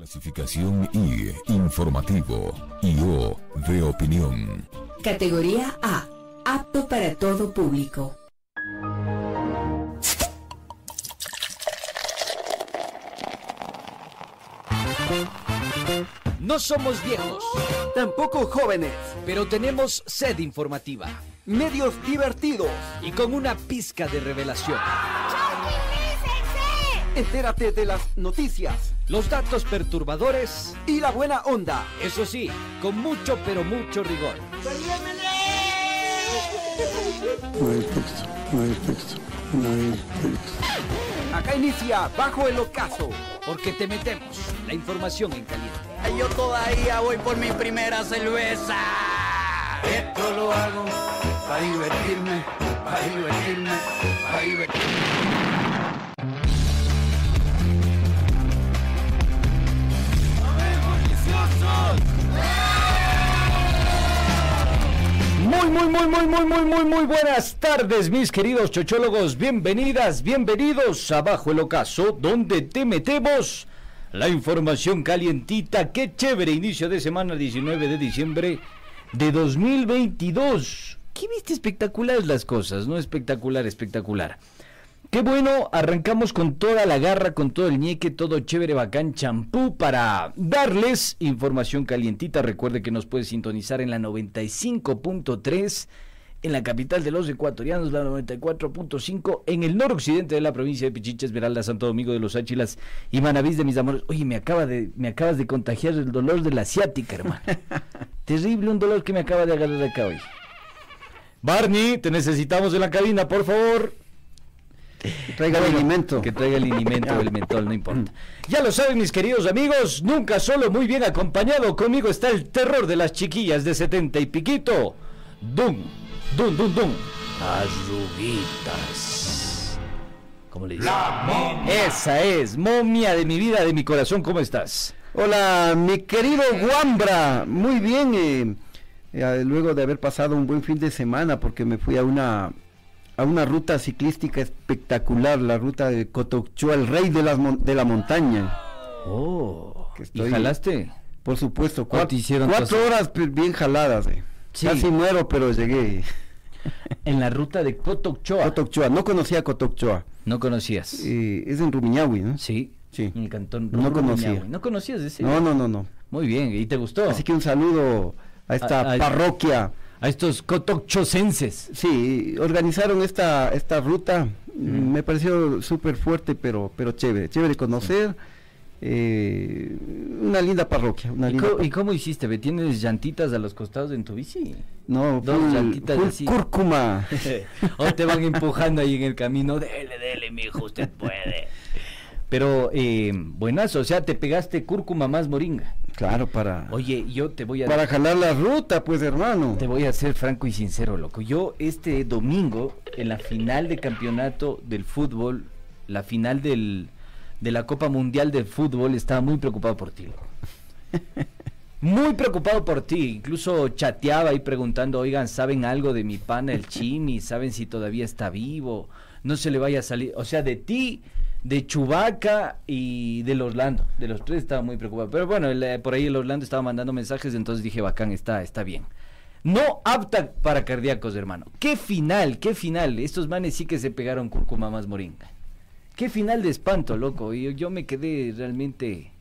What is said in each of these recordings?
Clasificación I, informativo. Y O, de opinión. Categoría A, apto para todo público. No somos viejos, Tampoco jóvenes. pero tenemos sed informativa Medios divertidos. y con una pizca de revelación. Entérate de las noticias Los datos perturbadores, y la buena onda. eso sí, con mucho pero mucho rigor. No hay texto, no hay texto, no hay texto. Acá inicia Bajo el Ocaso. Porque te metemos la información en caliente. Yo todavía voy por mi primera cerveza. Esto lo hago para divertirme, para divertirme, para divertirme. Muy, muy, muy, muy, muy, buenas tardes, mis queridos chochólogos. Bienvenidas, bienvenidos a Bajo el Ocaso, donde te metemos la información calientita. Qué chévere inicio de semana 19 de diciembre de 2022. ¿Qué viste espectaculares las cosas? No espectacular, espectacular. Qué bueno, arrancamos con toda la garra, con todo el ñeque, todo chévere, bacán, champú para darles información calientita. Recuerde que nos puede sintonizar en la 95.3 en la capital de los ecuatorianos, la 94.5 en el noroccidente de la provincia de Pichiche, Esmeralda, Santo Domingo de los Áchilas y Manavís de mis amores. Oye, me acaba de me acabas de contagiar el dolor de la asiática, hermano. Terrible un dolor que me acaba de agarrar acá hoy. Barney, te necesitamos en la cabina, por favor. Traiga el alimento. Que traiga el alimento o el mentol, no importa. Ya lo saben, mis queridos amigos, nunca solo, muy bien acompañado. Conmigo está el terror de las chiquillas de 70 y piquito. Dum, dum, dum, dum. Arruguitas. ¿Cómo le dicen? Esa es, momia de mi vida, de mi corazón, ¿cómo estás? Hola, mi querido Guambra. Muy bien, eh, eh, luego de haber pasado un buen fin de semana, porque me fui a una a una ruta ciclística espectacular, la ruta de Cotochua, el rey de, las mon- de la montaña. Oh, Que ¿y estoy- jalaste? Por supuesto, ¿Cuánto cuatro, hicieron cuatro horas bien jaladas. eh. Sí. Casi muero, pero llegué. En la ruta de Cotochoa. Cotochua, no conocía Cotochua. No conocías. Eh, es en Rumiñahui, ¿no? Sí. Sí. En el cantón No conocía. Rumiñahui. ¿No conocías ese? No, no, no, no. Muy bien, ¿y te gustó? Así que un saludo a esta A- a- parroquia. A estos cotochosenses. Sí, organizaron esta, esta ruta. mm, Me pareció súper fuerte, pero, pero chévere. Chévere conocer. eh, una linda parroquia. Una ¿Y, linda cómo hiciste? ¿Tienes llantitas a los costados en tu bici? no, dos full- llantitas full así? cúrcuma. o te van empujando ahí en el camino. Dele, dele, mijo, usted puede. Pero, eh, buenazo, o sea, te pegaste cúrcuma más moringa. Claro, para, Oye, yo te voy a... para jalar la ruta, pues hermano. Te voy a ser franco y sincero, loco. Yo este domingo, en la final de campeonato del fútbol, la final del, de la Copa Mundial de Fútbol, estaba muy preocupado por ti, loco. Muy preocupado por ti. Incluso chateaba ahí preguntando, oigan, ¿saben algo de mi pana el Chimi? ¿Saben si todavía está vivo? No se le vaya a salir. O sea, de ti, de Chubaca y del Orlando. De los tres estaba muy preocupado. Pero bueno, eh, por ahí el Orlando estaba mandando mensajes, entonces dije, bacán, está, está bien. No apta para cardíacos, hermano. Qué final, qué final. Estos manes sí que se pegaron cúrcuma moringa. Qué final de espanto, loco. Y yo, yo me quedé realmente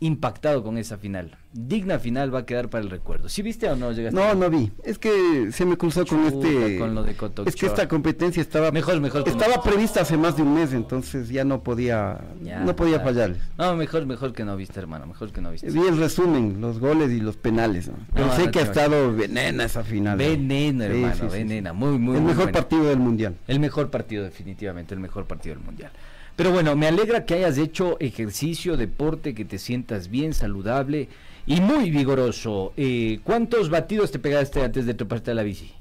impactado con esa final. Digna final va a quedar para el recuerdo. ¿Sí viste o no llegaste? No, no vi. Es que se me cruzó con este. con lo de Cotochua. es que esta competencia estaba Mejor, mejor. estaba prevista hace más de un mes, entonces ya no podía Ya, no podía claro. fallarles. No, mejor, mejor que no viste, hermano. Mejor que no viste. Vi el resumen, los goles y los penales. ¿no? Pero No, sé no que ha estado venena esa final. Sí, hermano, sí, sí, sí. venena. Muy, muy, el muy mejor buena. partido del mundial. El mejor partido, definitivamente, el mejor partido del mundial. Pero bueno, me alegra que hayas hecho ejercicio, deporte, que te sientas bien, saludable y muy vigoroso. Eh, ¿Cuántos batidos te pegaste antes de treparte a la bici?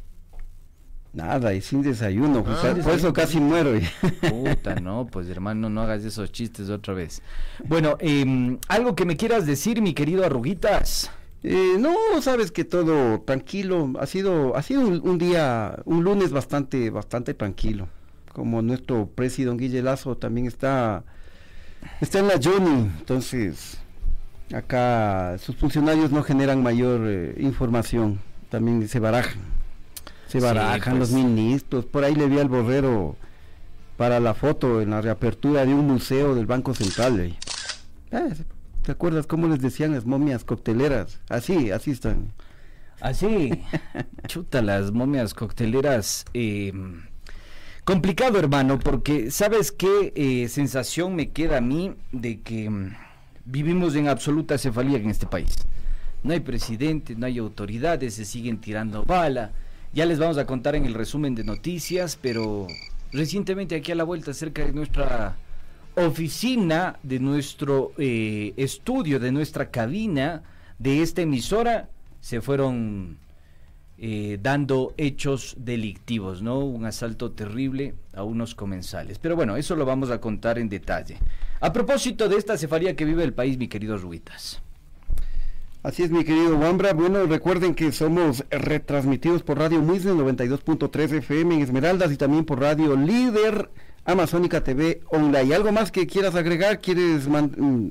Nada, y sin desayuno. pues, Ah, por eso casi muero. Puta, no, pues hermano, no hagas esos chistes otra vez. Bueno, em, algo que me quieras decir, mi querido Arruguitas. Eh, no, sabes que todo tranquilo. Ha sido, ha sido un, un día, un lunes bastante, bastante tranquilo. Como nuestro presidente Guille Lazo también está, está en la Johnny. Entonces, acá sus funcionarios no generan mayor eh, información, también se barajan. Se Sí, barajan pues. los ministros, por ahí le vi al borrero para la foto en la reapertura de un museo del Banco Central. eh. Eh, ¿Te acuerdas cómo les decían las momias cocteleras? Así, así están. Así, chuta, las momias cocteleras. eh, complicado, hermano, porque ¿sabes qué eh, sensación me queda a mí de que mm, vivimos en absoluta cefalía en este país? No hay presidente, no hay autoridades, se siguen tirando bala. Ya les vamos a contar en el resumen de noticias, pero recientemente aquí a la vuelta, cerca de nuestra oficina, de nuestro eh, estudio, de nuestra cabina, de esta emisora, se fueron eh, dando hechos delictivos, ¿no? Un asalto terrible a unos comensales. Pero bueno, eso lo vamos a contar en detalle. A propósito de esta cefaría que vive el país, mi querido Ruitas. Así es, mi querido Wambra. Bueno, recuerden que somos retransmitidos por Radio Muisne 92.3 FM en Esmeraldas y también por Radio Líder Amazónica TV Online. ¿Algo más que quieras agregar? ¿Quieres mm,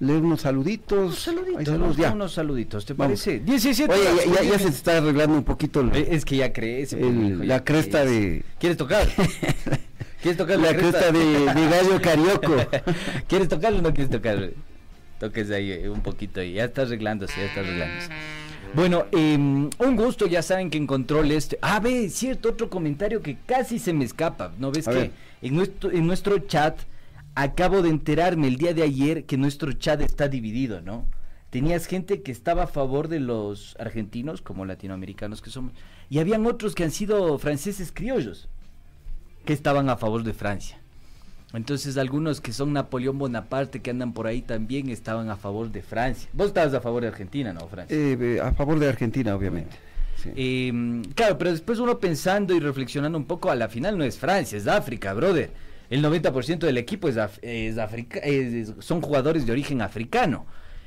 leer unos saluditos? Saluditos, Hay saludos, unos, ya. unos saluditos, ¿te Vamos. parece? 17 Oye, ya, ya- ya se 10. está arreglando un poquito el- Es que ya crece. el- mijo, ya la cresta crece. de... ¿Quieres tocar? ¿Quieres tocar la cresta de, de gallo carioco. ¿Quieres tocarlo o no quieres tocar? Toques ahí eh, un poquito ahí. Ya está arreglándose, ya está arreglándose. Bueno, eh, un gusto, ya saben que en control este. Ah, ve, cierto, otro comentario que casi se me escapa. ¿No ves A que en nuestro, en nuestro chat acabo de enterarme el día de ayer que nuestro chat está dividido, ¿no? Tenías gente que estaba a favor de los argentinos, como latinoamericanos que somos, y habían otros que han sido franceses criollos, que estaban a favor de Francia. Entonces algunos que son Napoleón Bonaparte que andan por ahí también estaban a favor de Francia. Vos estabas a favor de Argentina, ¿no, Francia? Eh, eh, a favor de Argentina, obviamente. Sí. Eh, claro, pero después uno pensando y reflexionando un poco, a la final no es Francia, es África, brother. El 90% del equipo es, es son jugadores de origen africano.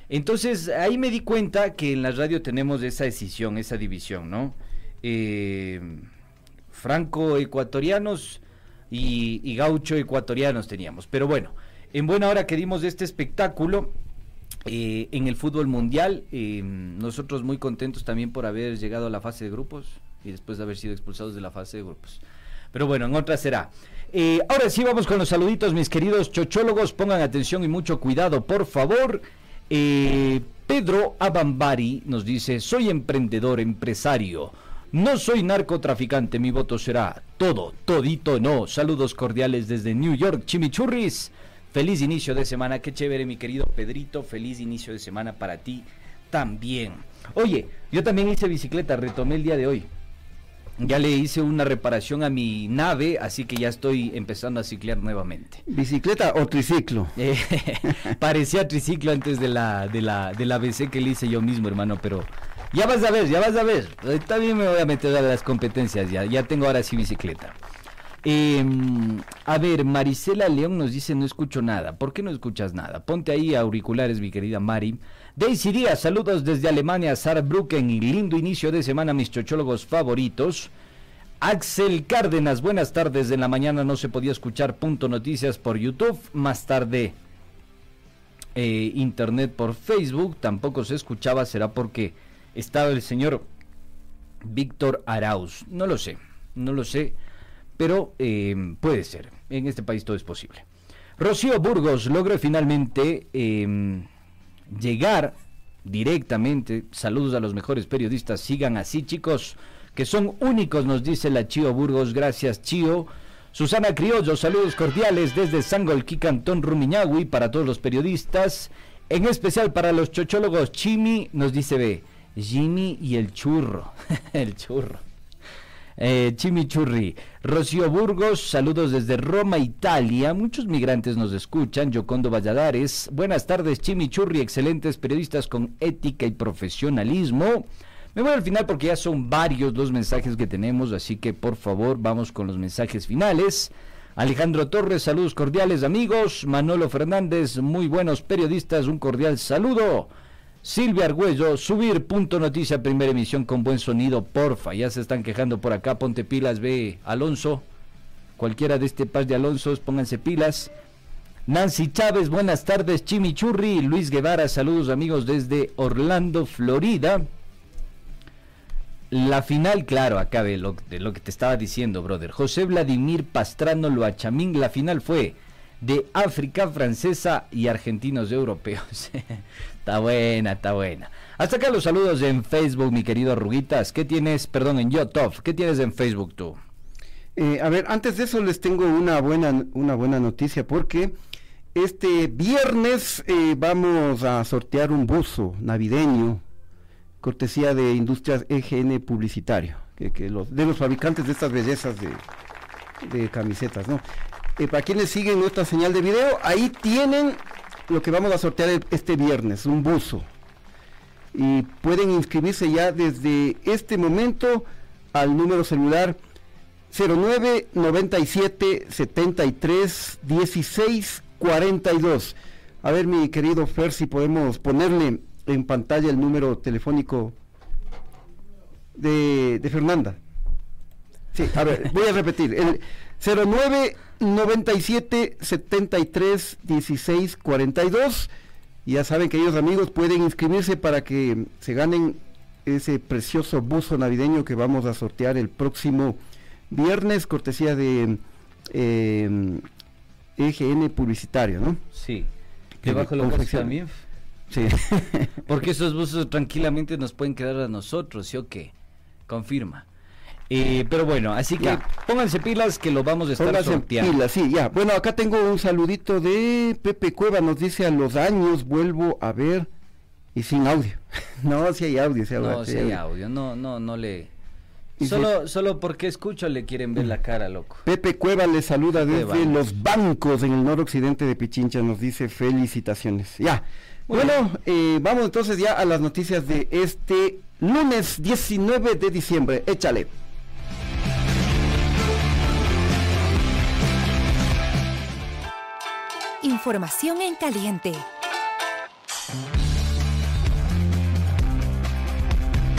Entonces ahí me di cuenta que en la radio tenemos esa decisión, esa división, ¿no? Eh, Franco-ecuatorianos y, y gaucho-ecuatorianos teníamos. Pero bueno, en buena hora que dimos este espectáculo, eh, en el fútbol mundial. eh, nosotros muy contentos también por haber llegado a la fase de grupos y después de haber sido expulsados de la fase de grupos. Pero bueno, en otra será. Ahora sí vamos con los saluditos, mis queridos chochólogos. Pongan atención y mucho cuidado, por favor. Eh, Pedro Abambari nos dice, soy emprendedor, empresario. No soy narcotraficante, mi voto será todo, todito no. Saludos cordiales desde New York, Chimichurris. Feliz inicio de semana, qué chévere mi querido Pedrito, feliz inicio de semana para ti también. Oye, yo también hice bicicleta, retomé el día de hoy. Ya le hice una reparación a mi nave, así que ya estoy empezando a ciclear nuevamente. ¿Bicicleta o triciclo? Eh, parecía triciclo antes de la, de la, de la BC que le hice yo mismo, hermano, pero ya vas a ver, ya vas a ver. También me voy a meter a las competencias, ya, ya tengo ahora sí bicicleta. Eh, a ver, Marisela León nos dice no escucho nada. ¿Por qué no escuchas nada? Ponte ahí auriculares, mi querida Mari. Daisy Díaz, saludos desde Alemania, Saarbrücken lindo inicio de semana, mis chochólogos favoritos. Axel Cárdenas, buenas tardes. En la mañana no se podía escuchar Punto Noticias por YouTube. Más tarde, eh, Internet por Facebook. Tampoco se escuchaba. ¿Será porque estaba el señor Víctor Arauz? No lo sé, no lo sé. Pero eh, puede ser. En este país todo es posible. Rocío Burgos logró finalmente eh, llegar directamente. Saludos a los mejores periodistas. Sigan así, chicos, que son únicos, nos dice la Chío Burgos. Gracias, Chío. Susana Criollo, saludos cordiales desde Sangolquí, Cantón Rumiñahui, para todos los periodistas. En especial para los chochólogos, Chimi nos dice, ve, Jimmy y el churro. el churro. Eh, Chimichurri, Rocío Burgos, saludos desde Roma, Italia. Muchos migrantes nos escuchan. Yocondo Valladares, buenas tardes, Chimichurri, excelentes periodistas con ética y profesionalismo. Me voy al final porque ya son varios los mensajes que tenemos, así que por favor vamos con los mensajes finales. Alejandro Torres, saludos cordiales amigos. Manolo Fernández, muy buenos periodistas, un cordial saludo. Silvia Argüello, subir punto noticia, primera emisión con buen sonido, porfa. Ya se están quejando por acá, ponte pilas, ve Alonso. Cualquiera de este par de Alonsos, pónganse pilas. Nancy Chávez, buenas tardes, Chimichurri. Luis Guevara, saludos amigos desde Orlando, Florida. La final, claro, acabe lo, de lo que te estaba diciendo, brother. José Vladimir Pastrano Loachamín, la final fue de África francesa y argentinos europeos. está buena, está buena. Hasta acá los saludos en Facebook, mi querido Arruguitas. ¿Qué tienes, perdón, en YouTube? ¿Qué tienes en Facebook tú? Eh, a ver, antes de eso les tengo una buena, una buena noticia porque este viernes eh, vamos a sortear un buzo navideño cortesía de Industrias EGN Publicitario, que, los, de los fabricantes de estas bellezas de, camisetas, ¿no? Para quienes siguen nuestra señal de video, ahí tienen lo que vamos a sortear este viernes, un buzo. Y pueden inscribirse ya desde este momento al número celular 09 97 73 16 42. A ver, mi querido Fer, si podemos ponerle en pantalla el número telefónico de, Fernanda. Sí, a ver, voy a repetir. 09 97 73 16 42. Ya saben, que ellos amigos pueden inscribirse para que se ganen ese precioso buzo navideño que vamos a sortear el próximo viernes, cortesía de EGN eh, Publicitario, ¿no? Sí. Debajo de la también Sí. Porque esos buzos tranquilamente nos pueden quedar a nosotros, ¿sí o qué? Confirma. Eh, pero bueno, así que pónganse pilas que lo vamos a estar pónganse sorteando. pilas, sí, ya. Bueno, acá tengo un saludito de Pepe Cueva, nos dice a los años vuelvo a ver y sin audio. no, si hay audio, si hay No, si hay audio, no, no, no le... Solo, solo porque escucho le quieren ver la cara, loco. Pepe Cueva le saluda desde los bancos en el noroccidente de Pichincha, nos dice felicitaciones. Ya, bueno, eh, vamos entonces ya a las noticias de este lunes 19 de diciembre. Échale. Información en caliente.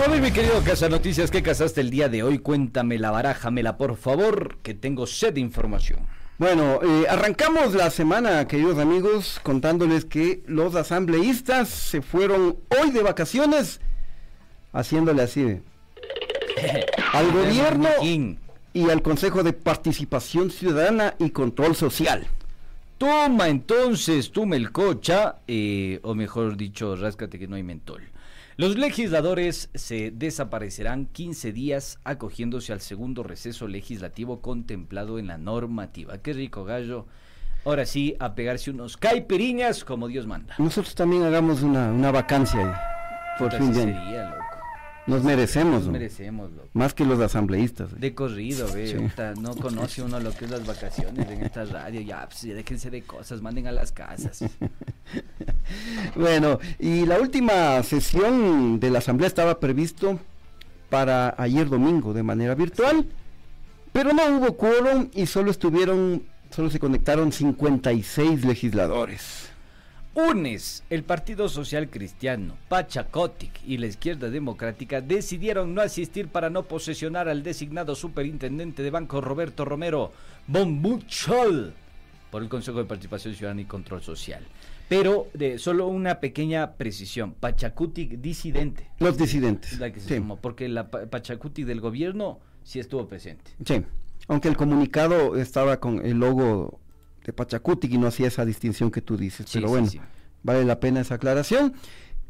A ver, mi querido Casa Noticias, ¿qué casaste el día de hoy? Cuéntamela, barájamela, por favor, que tengo sed de información. Bueno, eh, arrancamos la semana, queridos amigos, contándoles que los asambleístas se fueron hoy de vacaciones, haciéndole así al gobierno y al Consejo de Participación Ciudadana y Control Social. Toma entonces tu melcocha, eh, o mejor dicho, ráscate que no hay mentol. Los legisladores se desaparecerán 15 días acogiéndose al segundo receso legislativo contemplado en la normativa. Qué rico gallo. Ahora sí, a pegarse unos caipiriñas como Dios manda. Nosotros también hagamos una, una vacancia ahí. Por fin de nos merecemos, Nos merecemos, Más que los asambleístas. De corrido, ve. No conoce uno lo que es las vacaciones en esta radio. Ya, pues, déjense de cosas, manden a las casas. bueno, y la última sesión de la asamblea estaba previsto para ayer domingo de manera virtual, pero no hubo quórum y solo estuvieron, solo se conectaron 56 legisladores. UNES, el Partido Social Cristiano, Pachacotic y la Izquierda Democrática decidieron no asistir para no posesionar al designado superintendente de banco Roberto Romero Bombuchol por el Consejo de Participación Ciudadana y Control Social. Pero de solo una pequeña precisión, Pachacutic disidente. Los disidentes. La que se porque la Pachacutic del gobierno sí estuvo presente. Sí, aunque el comunicado estaba con el logo de Pachacuti y no hacía esa distinción que tú dices. pero bueno, vale la pena esa aclaración.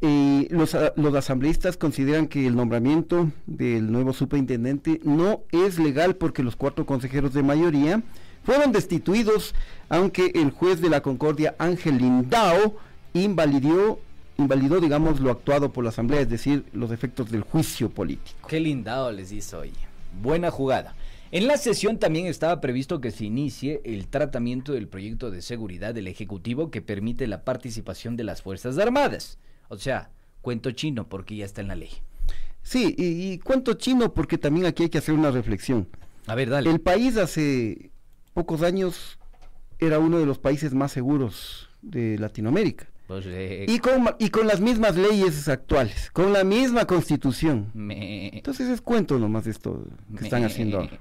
y los, los asambleístas consideran que el nombramiento del nuevo superintendente no es legal porque los cuatro consejeros de mayoría fueron destituidos, aunque el juez de la Concordia, Ángel Lindao, invalidó, invalidó, digamos, lo actuado por la asamblea, es decir, los efectos del juicio político. Qué Lindao les hizo hoy. Buena jugada. En la sesión también estaba previsto que se inicie el tratamiento del proyecto de seguridad del Ejecutivo que permite la participación de las Fuerzas Armadas. O sea, cuento chino porque ya está en la ley. Sí, y, cuento chino porque también aquí hay que hacer una reflexión. A ver, dale. El país hace pocos años era uno de los países más seguros de Latinoamérica. Pues, eh, y, con, y con las mismas leyes actuales, con la misma constitución. Entonces es cuento nomás esto que están haciendo ahora.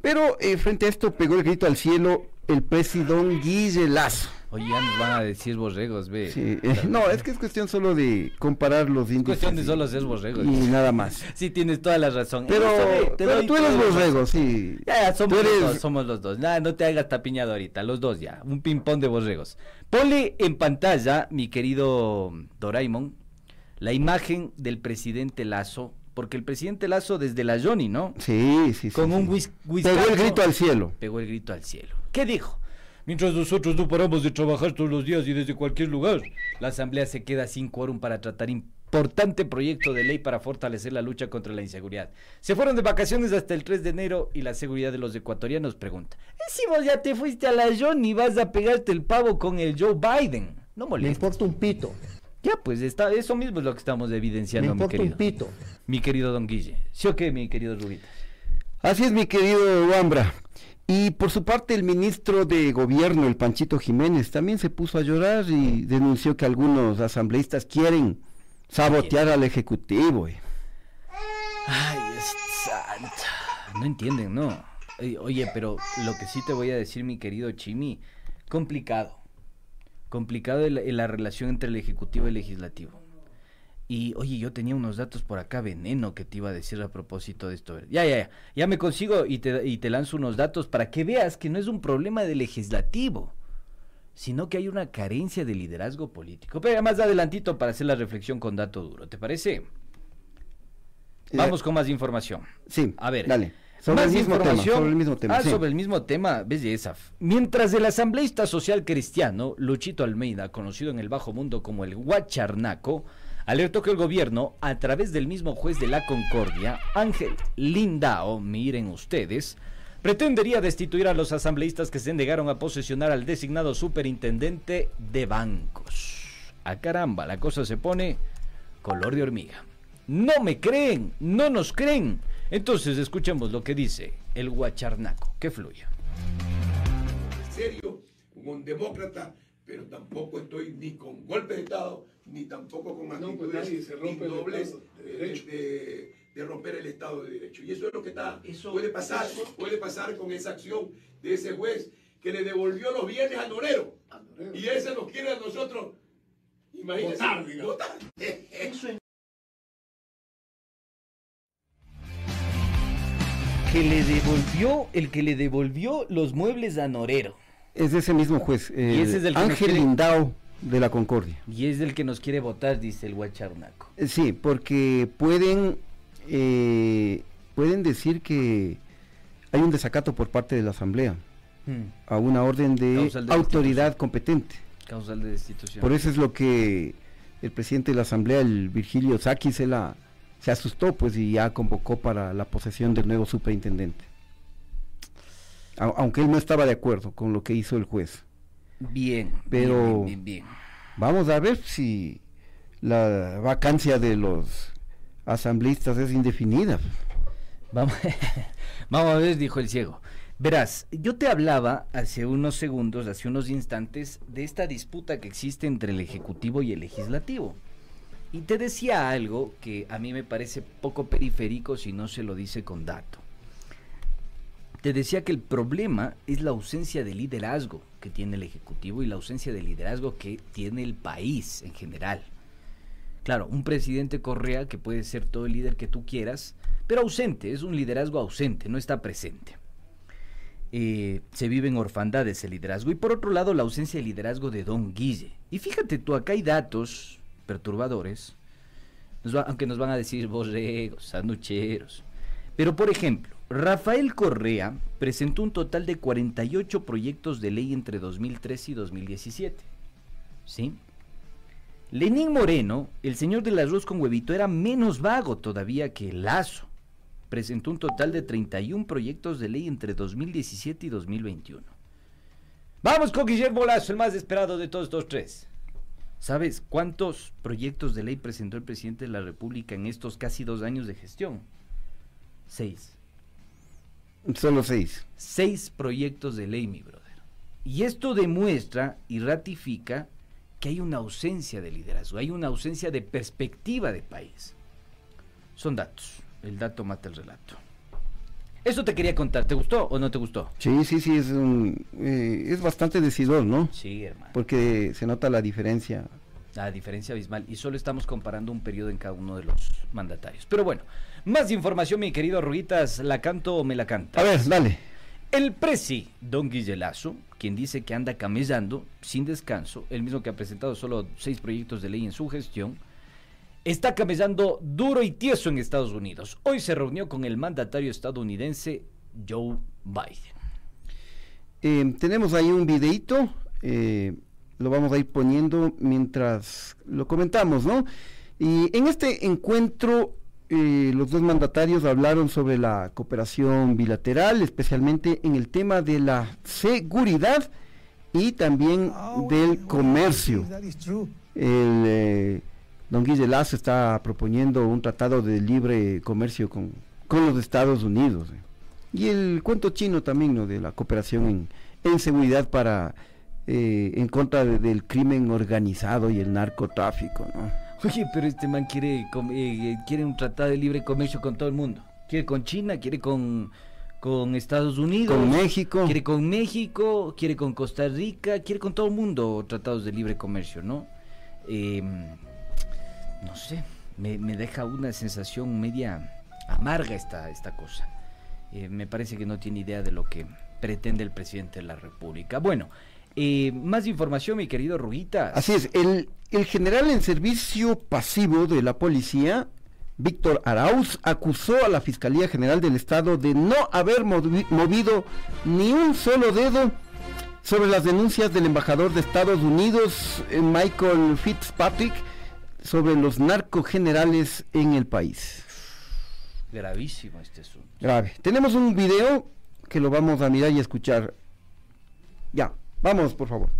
Pero eh, frente a esto pegó el grito al cielo el presidón Guille Lazo. Oye, ya nos van a decir borregos, ve. Sí, eh, no, es que es cuestión solo de comparar los Es índices. cuestión de solo ser borregos. Y nada más. Sí, tienes toda la razón. Pero, tú eres borrego, sí. Ya, ya, somos Tú los eres- dos, somos los dos. Nada, no te hagas tapiñado ahorita, los dos ya. Un ping-pong de borregos. Ponle en pantalla, mi querido Doraemon, la imagen del presidente Lazo, porque el presidente Lazo desde la Johnny, ¿no? Sí, sí, sí. Con sí. un whis Pegó whiskazo, el grito al cielo. Pegó el grito al cielo. ¿Qué dijo? Mientras nosotros no paramos de trabajar todos los días y desde cualquier lugar, la Asamblea se queda sin quórum para tratar importante proyecto de ley para fortalecer la lucha contra la inseguridad. Se fueron de vacaciones hasta el 3 de enero y la seguridad de los ecuatorianos pregunta. "¿Eh, si vos ya te fuiste a la Johnny vas a pegarte el pavo con el Joe Biden? No Me molestes. importa un pito. Ya, pues está, eso mismo es lo que estamos Me evidenciando, mi querido. un pito. Mi querido Don Guille. ¿Sí o qué, mi querido Rubita? Así es, mi querido Wambra. Y por su parte, el ministro de Gobierno, el Panchito Jiménez, también se puso a llorar y denunció que algunos asambleístas quieren sabotear al Ejecutivo. eh. Ay, es santa. No entienden, ¿no? Oye, pero lo que sí te voy a decir, mi querido Chimi, complicado. Complicado el- el- la relación entre el Ejecutivo y el Legislativo. Y, oye, yo tenía unos datos por acá veneno que te iba a decir a propósito de esto. Ya, ya, ya. Ya me consigo y te, y te lanzo unos datos para que veas que no es un problema del legislativo, sino que hay una carencia de liderazgo político. Pero más adelantito para hacer la reflexión con dato duro, ¿te parece? Vamos con más información. Sí, A ver, dale. Sobre más el mismo tema, sobre el mismo tema, Ah, sí. sobre el mismo tema, belleza. Mientras el asambleísta social cristiano Luchito Almeida, conocido en el bajo mundo como el Guacharnaco, alertó que el gobierno, a través del mismo juez de la Concordia, Ángel Lindao, miren ustedes, pretendería destituir a los asambleístas que se negaron a posesionar al designado superintendente de bancos. A caramba, la cosa se pone color de hormiga. No me creen, no nos creen. Entonces escuchemos lo que dice el guacharnaco. Que fluya. serio, un demócrata, pero tampoco estoy ni con golpe de Estado, ni tampoco con pues actitudes nadie se rompe el innobles Estado de de, Derecho. de- de romper el Estado de Derecho. Y eso es lo que está, puede pasar, puede pasar con esa acción de ese juez que le devolvió los bienes a Norero. Y ese nos quiere a nosotros, imagínense, Votar, votar. Que le devolvió, el que le devolvió los muebles a Norero. Es ese mismo juez, ese es que Ángel quiere- Lindao de la Concordia. Y es el que nos quiere votar, dice el guacharnaco. Eh, Sí, porque pueden, eh, pueden decir que hay un desacato por parte de la Asamblea a una orden de de autoridad competente. Causal de destitución. Por eso es lo que el presidente de la Asamblea, el Virgilio Saki, se, la, se asustó pues y ya convocó para la posesión del nuevo superintendente. Au- aunque él no estaba de acuerdo con lo que hizo el juez. Bien, Pero- bien, bien, bien. Vamos a ver si la vacancia de los asambleístas es indefinida. Vamos, vamos a ver, dijo el ciego. Verás, yo te hablaba hace unos segundos, hace unos instantes, de esta disputa que existe entre el Ejecutivo y el Legislativo. Y te decía algo que a mí me parece poco periférico si no se lo dice con dato. Te decía que el problema es la ausencia de liderazgo que tiene el Ejecutivo y la ausencia de liderazgo que tiene el país en general. Claro, un presidente Correa que puede ser todo el líder que tú quieras, pero ausente, es un liderazgo ausente, no está presente. Eh, se vive en orfandad ese liderazgo. Y por otro lado, la ausencia de liderazgo de Don Guille. Y fíjate tú, acá hay datos perturbadores, nos aunque nos van a decir borregos, sanducheros. Pero por ejemplo, Rafael Correa presentó un total de 48 proyectos de ley entre 2013 y 2017. ¿Sí? Lenín Moreno, el señor del arroz con huevito, era menos vago todavía que Lazo. Presentó un total de 31 proyectos de ley entre 2017 y 2021. Vamos con Guillermo Lazo, el más esperado de todos estos tres. ¿Sabes cuántos proyectos de ley presentó el presidente de la República en estos casi dos años de gestión? Seis. Solo seis. Seis proyectos de ley, mi brother. Y esto demuestra y ratifica que hay una ausencia de liderazgo, hay una ausencia de perspectiva de país. Son datos. El dato mata el relato. Eso te quería contar, ¿te gustó o no te gustó? Sí, sí, sí, es, un, eh, es bastante decidor, ¿no? Sí, hermano. Porque se nota la diferencia. La diferencia abismal. Y solo estamos comparando un periodo en cada uno de los mandatarios. Pero bueno, más información, mi querido Ruitas, ¿la canto o me la canta? A ver, dale. El presi, don Guillelazo, quien dice que anda camellando sin descanso, el mismo que ha presentado solo seis proyectos de ley en su gestión, está camellando duro y tieso en Estados Unidos. Hoy se reunió con el mandatario estadounidense Joe Biden. Eh, tenemos ahí un videito, eh, lo vamos a ir poniendo mientras lo comentamos, ¿no? Y en este encuentro eh, los dos mandatarios hablaron sobre la cooperación bilateral, especialmente en el tema de la seguridad y también del comercio. El, don Guille Lazo está proponiendo un tratado de libre comercio con, con los Estados Unidos. eh. Y el cuento chino también, ¿no? De la cooperación en, en seguridad para eh, en contra de- del crimen organizado y el narcotráfico, ¿no? Oye, pero este man quiere, eh, eh, quiere un tratado de libre comercio con todo el mundo. Quiere con China, quiere con, con Estados Unidos. Con México. Quiere con México, quiere con Costa Rica, quiere con todo el mundo tratados de libre comercio, ¿no? Eh, no sé, me, me deja una sensación media amarga esta, esta cosa. Eh, me parece que no tiene idea de lo que pretende el presidente de la República. Bueno, eh, más información, mi querido Ruguita. Así es, el, el general en servicio pasivo de la policía, Víctor Arauz, acusó a la Fiscalía General del Estado de no haber movi- movido ni un solo dedo sobre las denuncias del embajador de Estados Unidos, eh, Michael Fitzpatrick, sobre los narcogenerales en el país. Gravísimo este asunto. Grave. Tenemos un video que lo vamos a mirar y escuchar. Ya, vamos, por favor.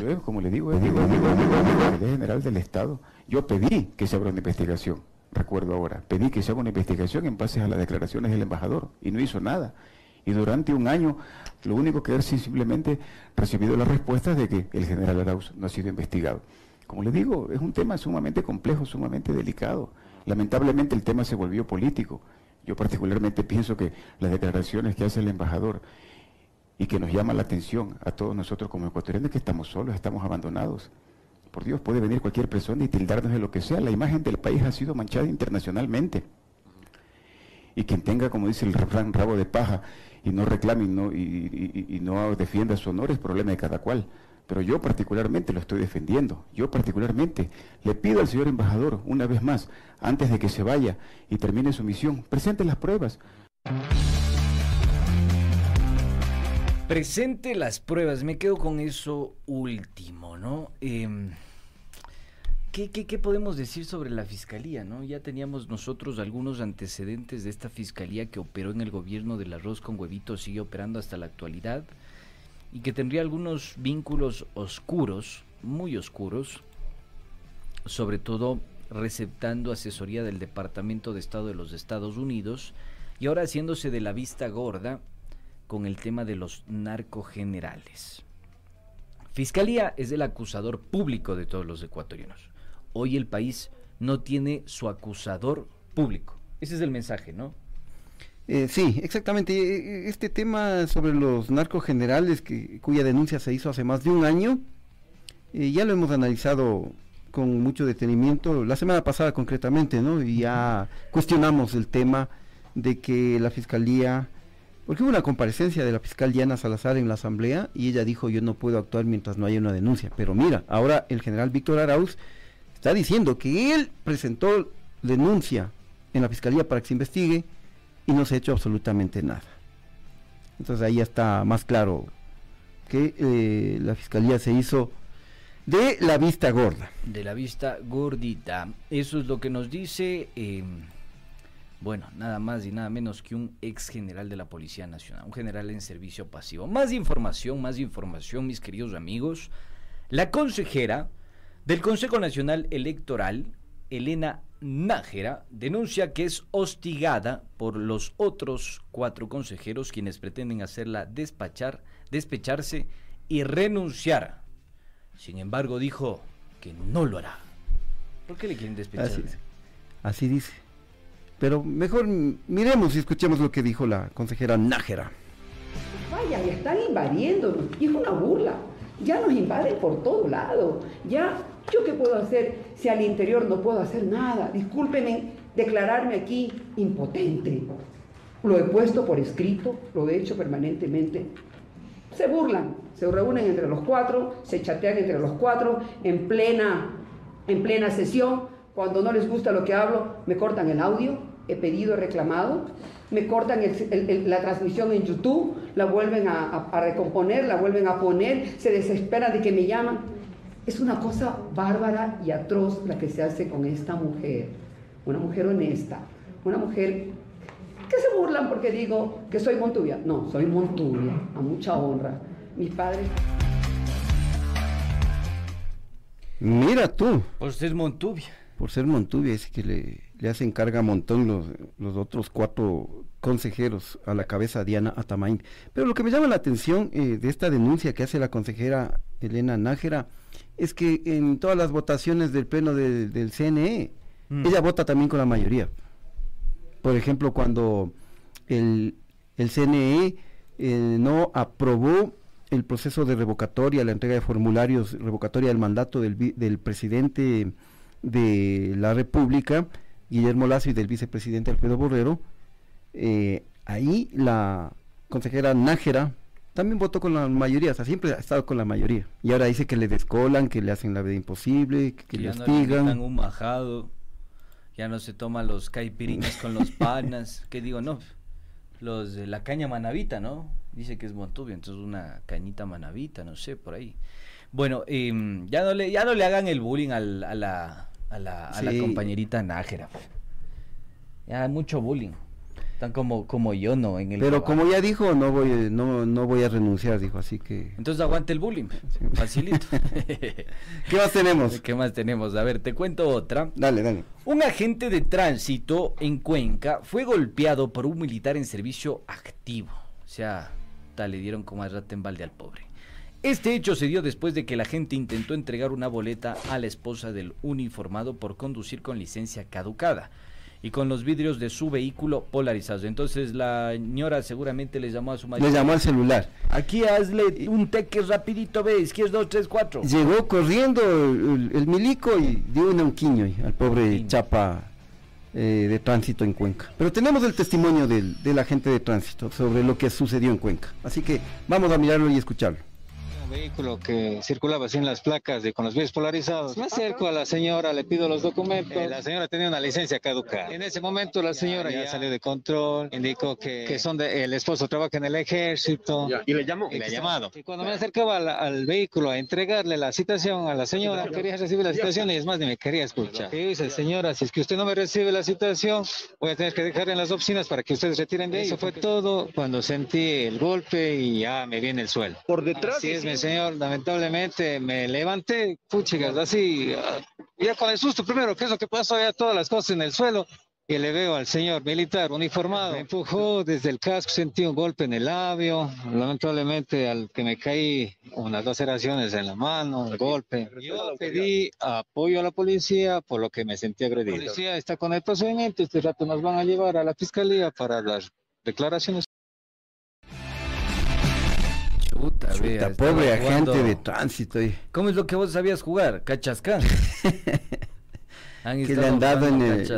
Yo, como le digo, es digo, digo, General del Estado. Yo pedí que se abra una investigación, recuerdo ahora, pedí que se haga una investigación en base a las declaraciones del embajador y no hizo nada. Y durante un año, lo único que he simplemente recibido la respuesta de que el general Arauz no ha sido investigado. Como le digo, es un tema sumamente complejo, sumamente delicado. Lamentablemente el tema se volvió político. Yo particularmente pienso que las declaraciones que hace el embajador y que nos llama la atención a todos nosotros como ecuatorianos que estamos solos, estamos abandonados. Por Dios, puede venir cualquier persona y tildarnos de lo que sea. La imagen del país ha sido manchada internacionalmente. Y quien tenga, como dice el refrán, rabo de paja y no reclame y no, y no defienda su honor es problema de cada cual. Pero yo particularmente lo estoy defendiendo. Yo particularmente le pido al señor embajador, una vez más, antes de que se vaya y termine su misión, presente las pruebas. Presente las pruebas, me quedo con eso último, ¿no? Em, ¿qué, qué, qué podemos decir sobre la fiscalía, no? Ya teníamos nosotros algunos antecedentes de esta fiscalía que operó en el gobierno del arroz con huevitos, sigue operando hasta la actualidad, y que tendría algunos vínculos oscuros, muy oscuros, sobre todo receptando asesoría del Departamento de Estado de los Estados Unidos y ahora haciéndose de la vista gorda con el tema de los narcogenerales. Fiscalía es el acusador público de todos los ecuatorianos. Hoy el país no tiene su acusador público. Ese es el mensaje, ¿no? Eh, sí, exactamente. Eh, Este tema sobre los narcogenerales, que, cuya denuncia se hizo hace más de un año, eh, ya lo hemos analizado con mucho detenimiento, la semana pasada concretamente, ¿no? Y ya cuestionamos el tema de que la Fiscalía, porque hubo una comparecencia de la fiscal Diana Salazar en la Asamblea y ella dijo yo no puedo actuar mientras no haya una denuncia. Pero mira, ahora el general Víctor Arauz está diciendo que él presentó denuncia en la Fiscalía para que se investigue y no se ha hecho absolutamente nada. Entonces ahí ya está más claro que eh, la Fiscalía se hizo de la vista gorda. De la vista gordita. Eso es lo que nos dice, eh, bueno, nada más y nada menos que un ex general de la Policía Nacional, un general en servicio pasivo. Más información, más información, mis queridos amigos. La consejera del Consejo Nacional Electoral, Elena Nájera, denuncia que es hostigada por los otros cuatro consejeros quienes pretenden hacerla despachar, despecharse y renunciar. Sin embargo, dijo que no lo hará. ¿Por qué le quieren despechar? Así, dice. Pero mejor miremos y escuchemos lo que dijo la consejera Nájera. Vaya, ya están invadiéndonos y es una burla. Ya nos invaden por todo lado. Ya, ¿yo qué puedo hacer si al interior no puedo hacer nada? Discúlpenme declararme aquí impotente. Lo he puesto por escrito, lo he hecho permanentemente. Se burlan, se reúnen entre los cuatro, se chatean entre los cuatro en plena, en plena sesión. Cuando no les gusta lo que hablo, me cortan el audio, he pedido, he reclamado, me cortan la transmisión en YouTube, la vuelven a, recomponer, la vuelven a poner, se desesperan de que me llaman. Es una cosa bárbara y atroz la que se hace con esta mujer, una mujer honesta, una mujer que se burlan porque digo que soy Montubia. No, soy Montubia, a mucha honra. Mis padres... Mira tú. Por ser Montubia. Por ser Montubia, es que le, le hacen carga montón los, los otros cuatro consejeros a la cabeza Diana Atamain. Pero lo que me llama la atención eh, de esta denuncia que hace la consejera Elena Nájera es que en todas las votaciones del pleno del CNE, mm. ella vota también con la mayoría. Por ejemplo, cuando el, el CNE eh, no aprobó el proceso de revocatoria, la entrega de formularios, revocatoria del mandato del, del presidente de la República, Guillermo Lazo y del vicepresidente Alfredo Borrero, eh, ahí la consejera Nájera también votó con la mayoría, o sea, siempre ha estado con la mayoría. Y ahora dice que le descolan, que le hacen la vida imposible, que, le hostigan. No le un majado, ya no se toma los caipirinas con los panas, que digo, no, los de la caña manavita, ¿no? Dice que es Montubio, entonces una cañita manavita, no sé, por ahí. Bueno, em, ya, no le, ya no le hagan el bullying a la, a la, a la compañerita Nájera. Ya hay mucho bullying. Tan como, como yo, ¿no? En el Pero como ya dijo, no voy, no, no voy a renunciar, dijo, así que... Entonces aguante el bullying, facilito. ¿Qué más tenemos? ¿Qué más tenemos? A ver, te cuento otra. Dale, dale. Un agente de tránsito en Cuenca fue golpeado por un militar en servicio activo. O sea, tal, le dieron como a rata en balde al pobre. Este hecho se dio después de que la gente intentó entregar una boleta a la esposa del uniformado por conducir con licencia caducada y con los vidrios de su vehículo polarizados. Entonces la señora seguramente le llamó a su marido. Le llamó al celular. Aquí hazle un teque rapidito, ve, izquierda 2, 3, 4. Llegó corriendo el, milico y dio un unquiño al pobre chapa eh, de tránsito en Cuenca. Pero tenemos el testimonio del, del agente de tránsito sobre lo que sucedió en Cuenca. Así que vamos a mirarlo y escucharlo vehículo que circulaba sin las placas y con los vidrios polarizados. Me acerco a la señora, le pido los documentos. Eh, la señora tenía una licencia caducada. En ese momento la señora ya, salió de control, indicó que, que son de, el esposo trabaja en el ejército. ¿Y le llamó? Y le ha llamado. Y cuando me acercaba al, vehículo a entregarle la citación a la señora, quería recibir la citación y es más, ni me quería escuchar. Y dice, señora, si es que usted no me recibe la citación, voy a tener que dejar en las oficinas para que ustedes retiren de ahí. Eso fue todo cuando sentí el golpe y ya me viene el suelo. Por detrás. Así es, señor, lamentablemente me levanté, puchigas, así, ah, ya con el susto primero, ¿qué es lo que pasó? Ya todas las cosas en el suelo. Y le veo al señor militar uniformado. Me empujó desde el casco, sentí un golpe en el labio. Lamentablemente, al que me caí, unas laceraciones en la mano, el golpe. Yo pedí apoyo a la policía, por lo que me sentí agredido. La policía está con el procedimiento. Este rato nos van a llevar a la fiscalía para las declaraciones. Puta, pobre agente de tránsito. ¿Cómo es lo que vos sabías jugar? Cachascán. que le han dado en el,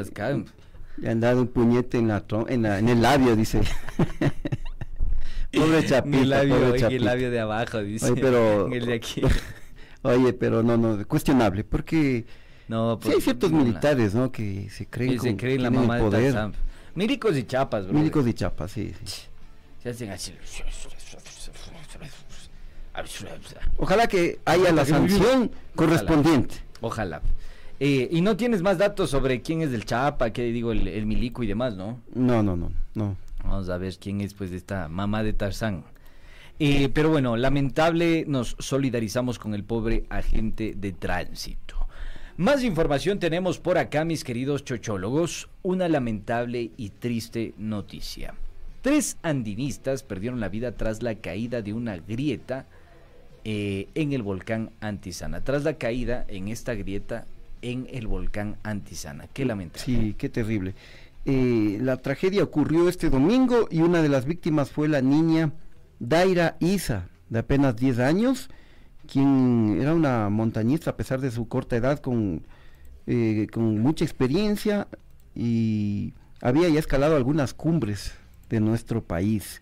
le han dado un puñete en la, en, en el labio, dice. pobre chapito, Mi labio, pobre el labio de abajo, dice. Oye, pero, el de aquí. Oye, pero no, no, cuestionable, porque no, sí hay pues, ciertos militares, ¿no? Que se creen, que se creen la mamá poder. de y chapas, bro. Milicos y chapas, sí, sí. Se hacen así. Ojalá que haya la sanción correspondiente. Ojalá. Eh, y no tienes más datos sobre quién es del Chapa, qué digo, el, milico y demás, ¿no? No, no, no, no. Vamos a ver quién es pues esta mamá de Tarzán. Eh, pero bueno, lamentable, nos solidarizamos con el pobre agente de tránsito. Más información tenemos por acá, mis queridos chochólogos. Una lamentable y triste noticia. Tres andinistas perdieron la vida tras la caída de una grieta eh, en el volcán Antisana. Tras la caída en esta grieta en el volcán Antisana. Qué lamentable. Sí, qué terrible. Eh, la tragedia ocurrió este domingo y una de las víctimas fue la niña Daira Isa, de apenas 10 años, quien era una montañista a pesar de su corta edad, con, eh, con mucha experiencia y había ya escalado algunas cumbres de nuestro país.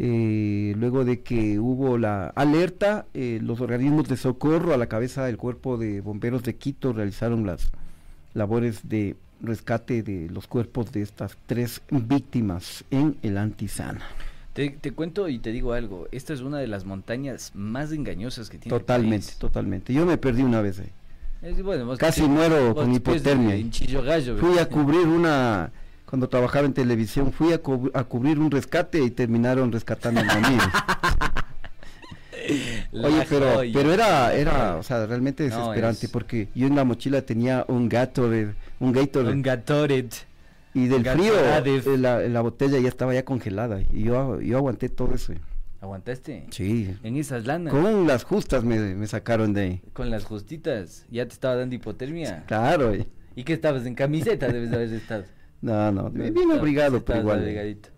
Eh, luego de que hubo la alerta, eh, los organismos de socorro a la cabeza del cuerpo de bomberos de Quito realizaron las labores de rescate de los cuerpos de estas tres víctimas en el Antisana. Te, te cuento y te digo algo, esta es una de las montañas más engañosas que tiene el Totalmente, país. totalmente. Yo me perdí una vez ahí. Es- bueno, vos Casi te- muero con de- hipotermia. en Fui a cubrir una, cuando trabajaba en televisión, fui a, cu- a cubrir un rescate y terminaron rescatando a mí. Oye, pero, joya. pero era, era, o sea, realmente No, desesperante es- porque yo en la mochila tenía un Gatorade, un Gatorade. Un Gatorade. y del frío, Gatorade. eh, la, la botella ya estaba ya congelada y yo, yo aguanté todo eso. ¿Aguantaste? Sí. En esas lanas. Con las justas me, me sacaron de ahí. Con las justitas. Ya te estaba dando hipotermia. Claro. eh. ¿Y qué estabas? En camiseta debes de haber estado. No, no, bien Estabas- abrigado, pero igual. abrigadito.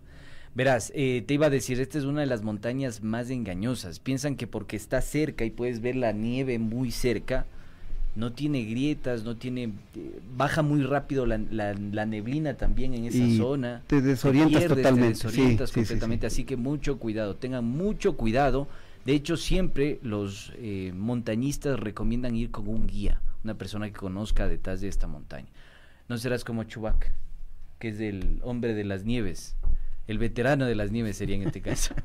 Verás, eh, te iba a decir, esta es una de las montañas más engañosas. Piensan que porque está cerca y puedes ver la nieve muy cerca, no tiene grietas, no tiene... eh, baja muy rápido la, la- la neblina también en esa Y zona. te desorientas pierdes, totalmente, Te desorientas sí, sí, sí, completamente, así que mucho cuidado, tengan mucho cuidado. De hecho, siempre los eh, montañistas recomiendan ir con un guía, una persona que conozca detrás de esta montaña. No serás como Chubac, que es el hombre de las nieves, el veterano de las nieves sería en este caso.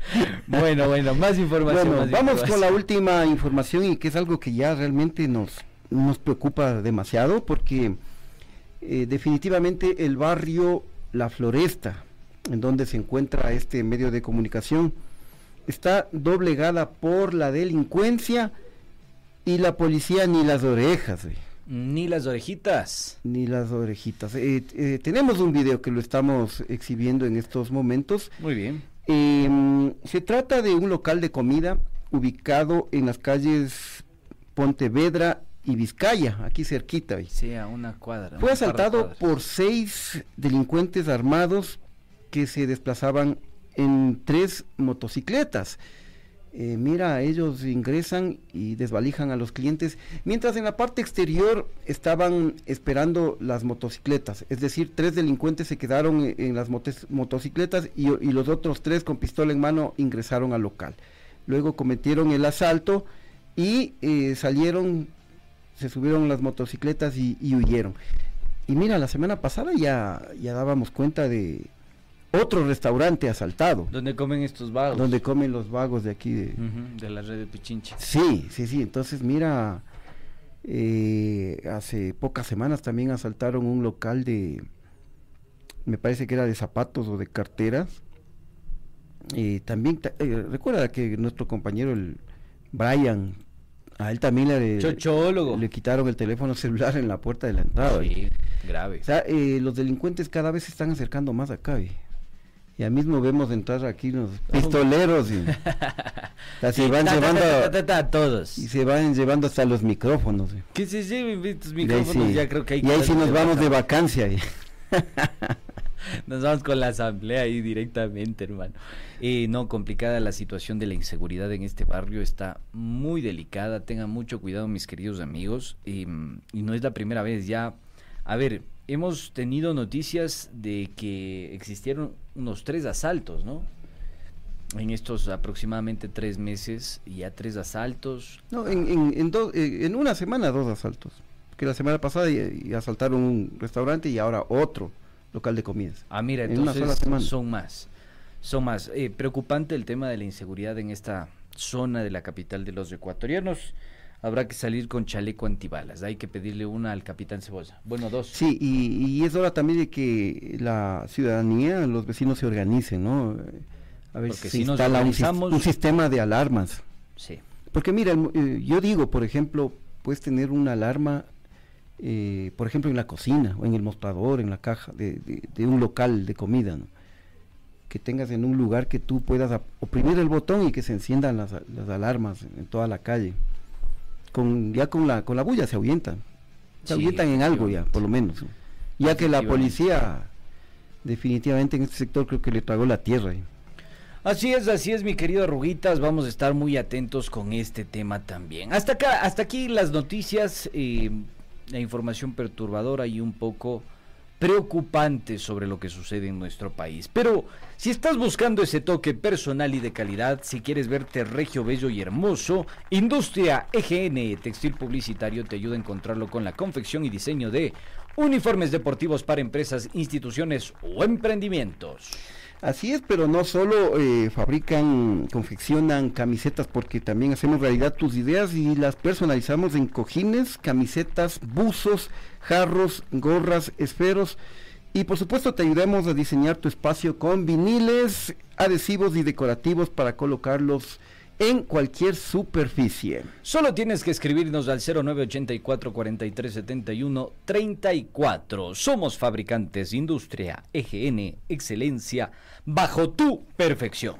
bueno, bueno, más información. Bueno, más vamos con la última información y que es algo que ya realmente nos, nos preocupa demasiado porque eh, definitivamente el barrio La Floresta, en donde se encuentra este medio de comunicación, está doblegada por la delincuencia y la policía ni las orejas. güey. Ni las orejitas. Ni las orejitas. Eh, eh, tenemos un video que lo estamos exhibiendo en estos momentos. Muy bien. Eh, se trata de un local de comida ubicado en las calles Pontevedra y Vizcaya, aquí cerquita. Sí, a una cuadra. Fue asaltado por seis delincuentes armados que se desplazaban en tres motocicletas. Eh, mira, ellos ingresan y desvalijan a los clientes, mientras en la parte exterior estaban esperando las motocicletas, es decir, tres delincuentes se quedaron en, en las motocicletas y, y los otros tres con pistola en mano ingresaron al local. Luego cometieron el asalto y eh, salieron, se subieron las motocicletas y, y huyeron. Y mira, la semana pasada ya, ya dábamos cuenta de otro restaurante asaltado, Donde comen estos vagos. donde comen los vagos de aquí de, la red de Pichincha. Sí, sí, sí. Entonces, mira, eh, hace pocas semanas también asaltaron un local de, me parece que era de zapatos o de carteras. Eh, también, ta- eh, recuerda que nuestro compañero, el Brian, a él también le, Chochólogo. le quitaron el teléfono celular en la puerta de la entrada. Sí, grave. O sea, eh, los delincuentes cada vez se están acercando más acá. Ya mismo vemos entrar aquí los pistoleros y, se van ta, llevando ta, ta, todos. y se van llevando hasta los micrófonos. Que se lleven estos micrófonos, sí- ya creo que hay y ahí sí nos vamos de vacancia. ¿ve? Nos vamos con la asamblea ahí directamente, hermano. Eh, no, complicada la situación de la inseguridad en este barrio, está muy delicada. Tengan mucho cuidado, mis queridos amigos. Y no es la primera vez ya. A ver, hemos tenido noticias de que existieron unos tres asaltos, ¿no? En estos aproximadamente tres meses, ya tres asaltos. No, en, en, en, eh, en una semana dos asaltos. Que la semana pasada y, y asaltaron un restaurante y ahora otro local de comidas. Ah, mira, En una entonces son más. Son más. Eh, preocupante el tema de la inseguridad en esta zona de la capital de los ecuatorianos. Habrá que salir con chaleco antibalas. Hay que pedirle una al capitán Cebolla. Bueno, dos. Sí, y, y es hora también de que la ciudadanía, los vecinos se organicen, ¿no? A ver Porque si si nos instala un, sis- organizamos- un sistema de alarmas. Sí. Porque mira, el eh, yo digo, por ejemplo, puedes tener una alarma, eh, por ejemplo, en la cocina o en el mostrador, en la caja de, de- de un local de comida, ¿no? Que tengas en un lugar que tú puedas oprimir el botón y que se enciendan las, las alarmas en toda la calle. Con, ya con la, con la bulla se ahuyentan. Se Sí, ahuyentan en algo ya, por lo menos. ¿no? ya que la policía definitivamente en este sector creo que le tragó la tierra. Así es, así es, mi querido Ruguitas. Vamos a estar muy atentos con este tema también. Hasta acá, hasta aquí las noticias, eh, la información perturbadora y un poco preocupante sobre lo que sucede en nuestro país. Pero si estás buscando ese toque personal y de calidad, si quieres verte regio, bello y hermoso, Industria EGN Textil Publicitario te ayuda a encontrarlo con la confección y diseño de uniformes deportivos para empresas, instituciones o emprendimientos. Así es, pero no solo eh, fabrican, confeccionan camisetas, porque también hacemos realidad tus ideas y las personalizamos en cojines, camisetas, buzos, jarros, gorras, esferos. Y por supuesto te ayudamos a diseñar tu espacio con viniles, adhesivos y decorativos para colocarlos en cualquier superficie. Solo tienes que escribirnos al 0984 4371 34. Somos fabricantes Industria EGN Excelencia bajo tu perfección.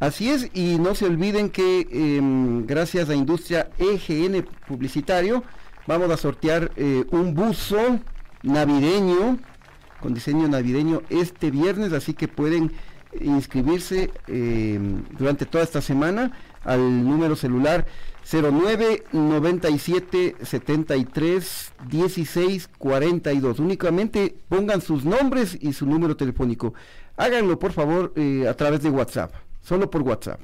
Así es, y no se olviden que em, gracias a Industria EGN Publicitario vamos a sortear eh, un buzo navideño con diseño navideño este viernes, así que pueden inscribirse em, durante toda esta semana al número celular 09 97 73 16 42. Únicamente pongan sus nombres y su número telefónico. Háganlo por favor eh, a través de WhatsApp, solo por WhatsApp.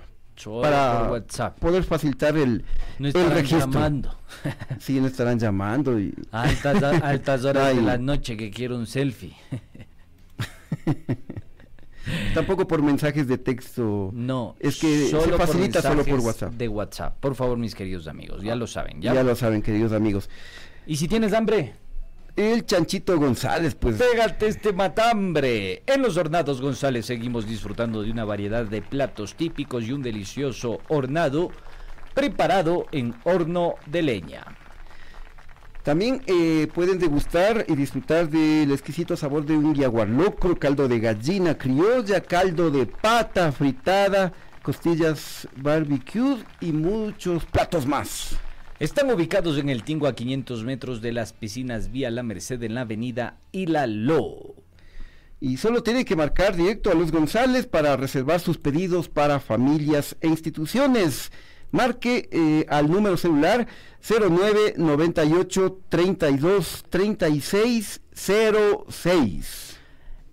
para poder facilitar el, no el registro. llamando. sí, no estarán llamando. Y... A altas, altas horas de la noche que quiero un selfie. Tampoco por mensajes de texto. No. Es que se facilita solo por WhatsApp. De WhatsApp. Por favor, mis queridos amigos, ya lo saben. Ya, lo saben, queridos amigos. ¿Y si tienes hambre? El Chanchito González, pues. Pégate este matambre. En los Hornados González seguimos disfrutando de una variedad de platos típicos y un delicioso hornado preparado en horno de leña. También eh, pueden degustar y disfrutar del exquisito sabor de un locro, caldo de gallina criolla, caldo de pata fritada, costillas barbecue y muchos platos más. Están ubicados en el Tingo a 500 metros de las piscinas Vía La Merced en la avenida Lo. Y solo tiene que marcar directo a Luis González para reservar sus pedidos para familias e instituciones marque eh, al número celular 09 98 32 36 06.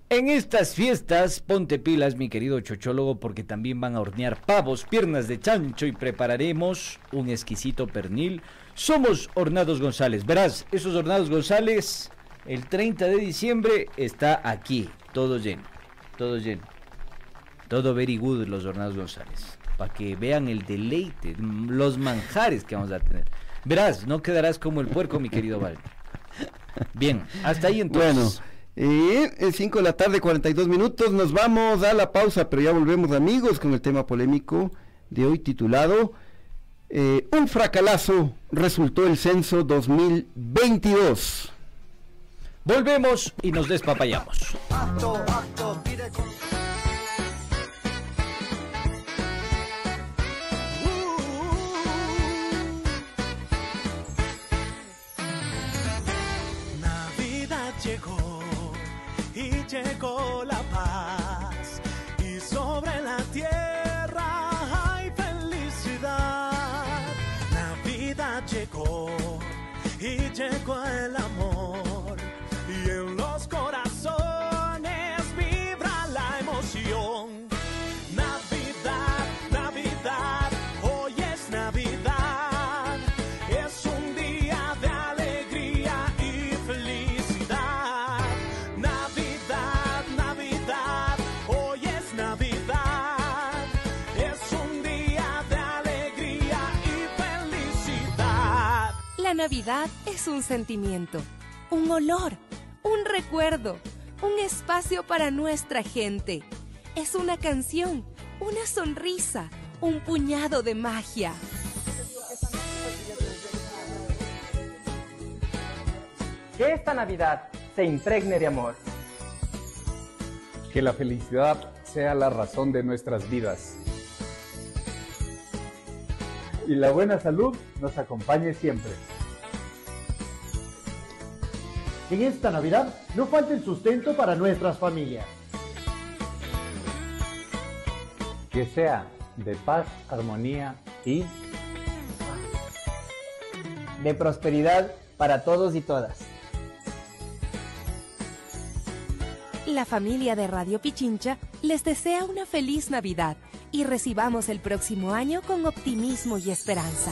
En estas fiestas, ponte pilas, mi querido chochólogo, porque también van a hornear pavos, piernas de chancho y prepararemos un exquisito pernil. Somos Hornados González. Verás, esos Hornados González, el 30 de diciembre está aquí, todo lleno, todo lleno. Todo very good los Hornados González para que vean el deleite, los manjares que vamos a tener. Verás, no quedarás como el puerco, mi querido Val. Bien, hasta ahí entonces. Bueno, eh, 5 de la tarde, 42 minutos, nos vamos a la pausa, pero ya volvemos amigos con el tema polémico de hoy titulado eh, Un fracalazo resultó el censo 2022. Volvemos y nos despapayamos. llegó Navidad es un sentimiento, un olor, un recuerdo, un espacio para nuestra gente. Es una canción, una sonrisa, un puñado de magia. Que esta Navidad se impregne de amor. Que la felicidad sea la razón de nuestras vidas. Y la buena salud nos acompañe siempre. Que en esta Navidad no falte el sustento para nuestras familias. Que sea de paz, armonía y de prosperidad para todos y todas. La familia de Radio Pichincha les desea una feliz Navidad y recibamos el próximo año con optimismo y esperanza.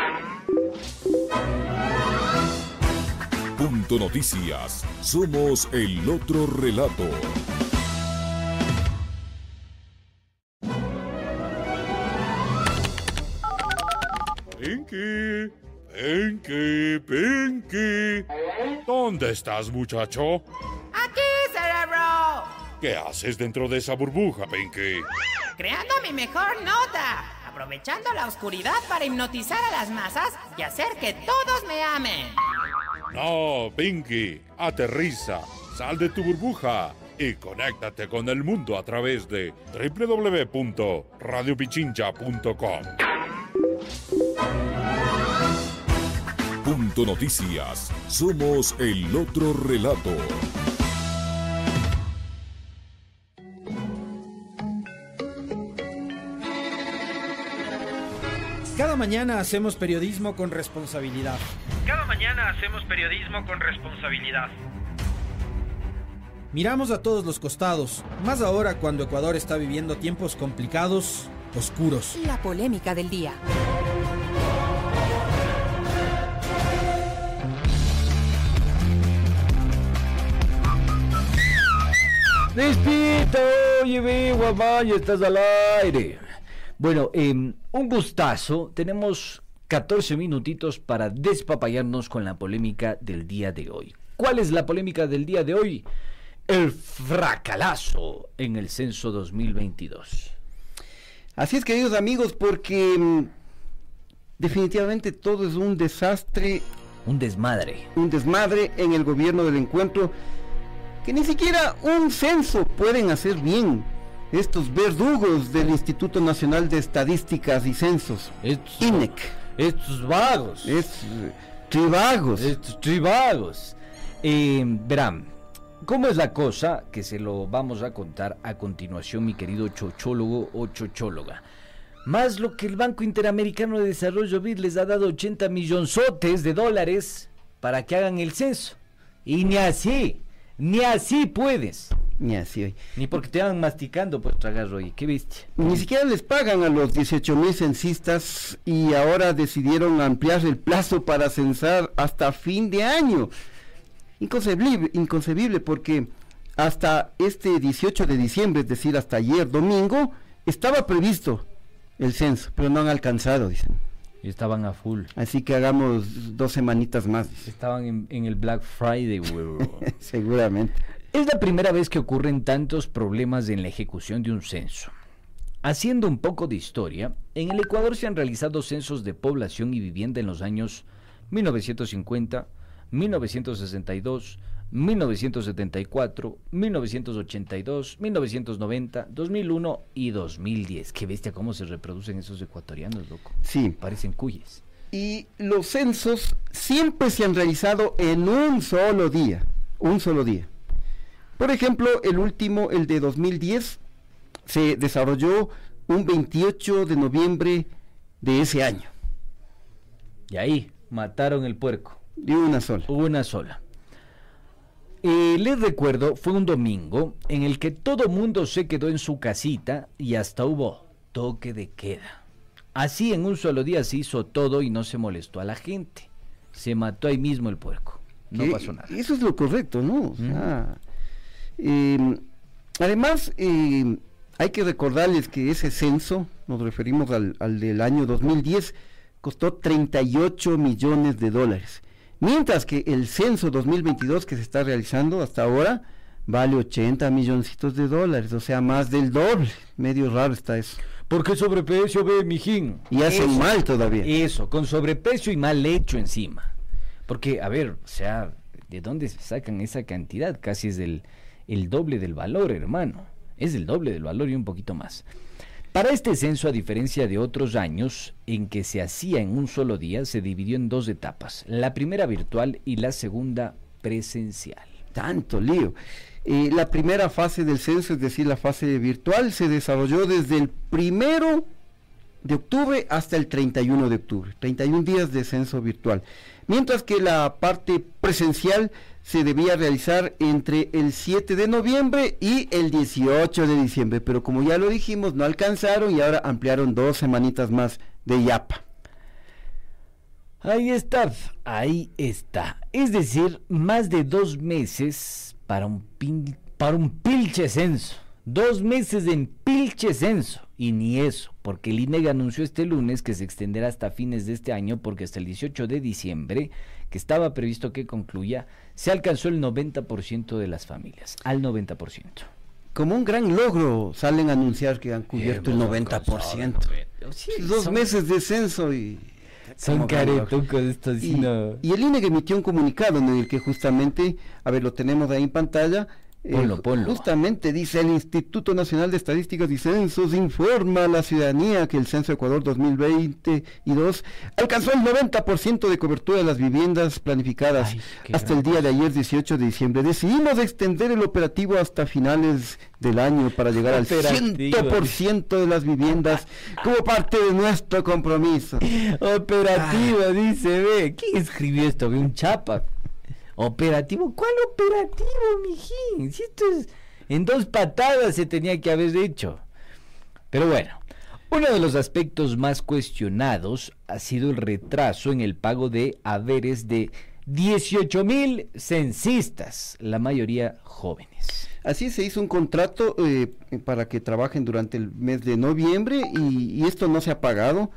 Punto Noticias. Somos el otro relato. Pinky, Pinky, Pinky. ¿Dónde estás, muchacho? ¡Aquí, cerebro! ¿Qué haces dentro de esa burbuja, Pinky? Creando mi mejor nota. Aprovechando la oscuridad para hipnotizar a las masas y hacer que todos me amen. No, Pinky, aterriza, sal de tu burbuja y conéctate con el mundo a través de www.radiopichincha.com. Punto Noticias. Somos el otro relato. Mañana hacemos periodismo con responsabilidad. Cada mañana hacemos periodismo con responsabilidad. Miramos a todos los costados, más ahora cuando Ecuador está viviendo tiempos complicados, oscuros. La polémica del día. Despierta, oye, ve, guamaya, estás al aire. Bueno, em, un gustazo. Tenemos 14 minutitos para despapallarnos con la polémica del día de hoy. ¿Cuál es la polémica del día de hoy? El fracalazo en el censo 2022. Así es, queridos amigos, porque mm, definitivamente todo es un desastre. Un desmadre. Un desmadre en el gobierno del encuentro, que ni siquiera un censo pueden hacer bien estos verdugos del Instituto Nacional de Estadísticas y Censos, estos, INEC. Estos vagos. Estos tribagos. Estos tribagos. Eh, verán, ¿cómo es la cosa? Que se lo vamos a contar a continuación, mi querido chochólogo o chochóloga. Más lo que el Banco Interamericano de Desarrollo BID les ha dado 80 millonzotes de dólares para que hagan el censo. Y ni así, ni así puedes. Ni así hoy. Ni porque te van masticando por tragar hoy. ¿Qué viste? Ni siquiera les pagan a los 18 mil censistas y ahora decidieron ampliar el plazo para censar hasta fin de año. Inconcebible, inconcebible porque hasta este 18 de diciembre, es decir, hasta ayer domingo, estaba previsto el censo, pero no han alcanzado, dicen. Y estaban a full. Así que hagamos dos semanitas más. Estaban en, en el Black Friday. Seguramente. Es la primera vez que ocurren tantos problemas en la ejecución de un censo. Haciendo un poco de historia, en el Ecuador se han realizado censos de población y vivienda en los años 1950, 1962, 1974, 1982, 1990, 2001 y 2010. Qué bestia cómo se reproducen esos ecuatorianos, loco. Sí. Parecen cuyes. Y los censos siempre se han realizado en un solo día, un solo día. Por ejemplo, el último, el de 2010, se desarrolló un 28 de noviembre de ese año. Y ahí mataron el puerco. De una sola. Una sola. Eh, les recuerdo, fue un domingo en el que todo mundo se quedó en su casita y hasta hubo toque de queda. Así en un solo día se hizo todo y no se molestó a la gente. Se mató ahí mismo el puerco. no pasó nada. Eso es lo correcto, ¿no? O sea, eh, además, eh, hay que recordarles que ese censo, nos referimos al, al del año 2010, costó 38 millones de dólares. Mientras que el censo 2022 que se está realizando hasta ahora vale 80 milloncitos de dólares, o sea, más del doble. Medio raro está eso. Porque sobreprecio, ve, mijín. Y hacen Eso, mal todavía. Eso, con sobreprecio y mal hecho encima. Porque, a ver, o sea, ¿de dónde se sacan esa cantidad? Casi es el, el doble del valor, hermano. Es el doble del valor y un poquito más. Para este censo, a diferencia de otros años en que se hacía en un solo día, se dividió en dos etapas. La primera virtual y la segunda presencial. Tanto lío. Eh, la primera fase del censo, es decir, la fase virtual, se desarrolló desde el primero de octubre hasta el 31 de octubre, 31 días de censo virtual. Mientras que la parte presencial se debía realizar entre el 7 de noviembre y el 18 de diciembre, pero como ya lo dijimos, no alcanzaron y ahora ampliaron dos semanitas más de YAPA. Ahí está, ahí está. Es decir, más de dos meses para un, pin- para un pilche censo. Dos meses en pilche censo. Y ni eso, porque el INEG anunció este lunes que se extenderá hasta fines de este año, porque hasta el 18 de diciembre, que estaba previsto que concluya, se alcanzó el 90% de las familias. Al 90%. Como un gran logro salen a anunciar que han cubierto el hemos 90%. Sí, Dos son- meses de censo y... Son caretucos estos, Y, no. y el INEG emitió un comunicado en el que justamente, a ver, lo tenemos ahí en pantalla. Eh, Ponlo. Justamente dice el Instituto Nacional de Estadísticas y Censos informa a la ciudadanía que el Censo Ecuador 2022 alcanzó el 90% de cobertura de las viviendas planificadas hasta el día de ayer 18 de diciembre. Decidimos extender el operativo hasta finales del año para llegar al Operativo. 100% de las viviendas como parte de nuestro compromiso. Operativo, dice, ve. ¿Quién escribió esto? Ve un chapa. Operativo, ¿cuál operativo, mijín? Si esto es en dos patadas se tenía que haber hecho. Pero bueno, uno de los aspectos más cuestionados ha sido el retraso en el pago de haberes de 18 mil censistas, la mayoría jóvenes. Así se hizo un contrato eh, para que trabajen durante el mes de noviembre y, y esto no se ha pagado,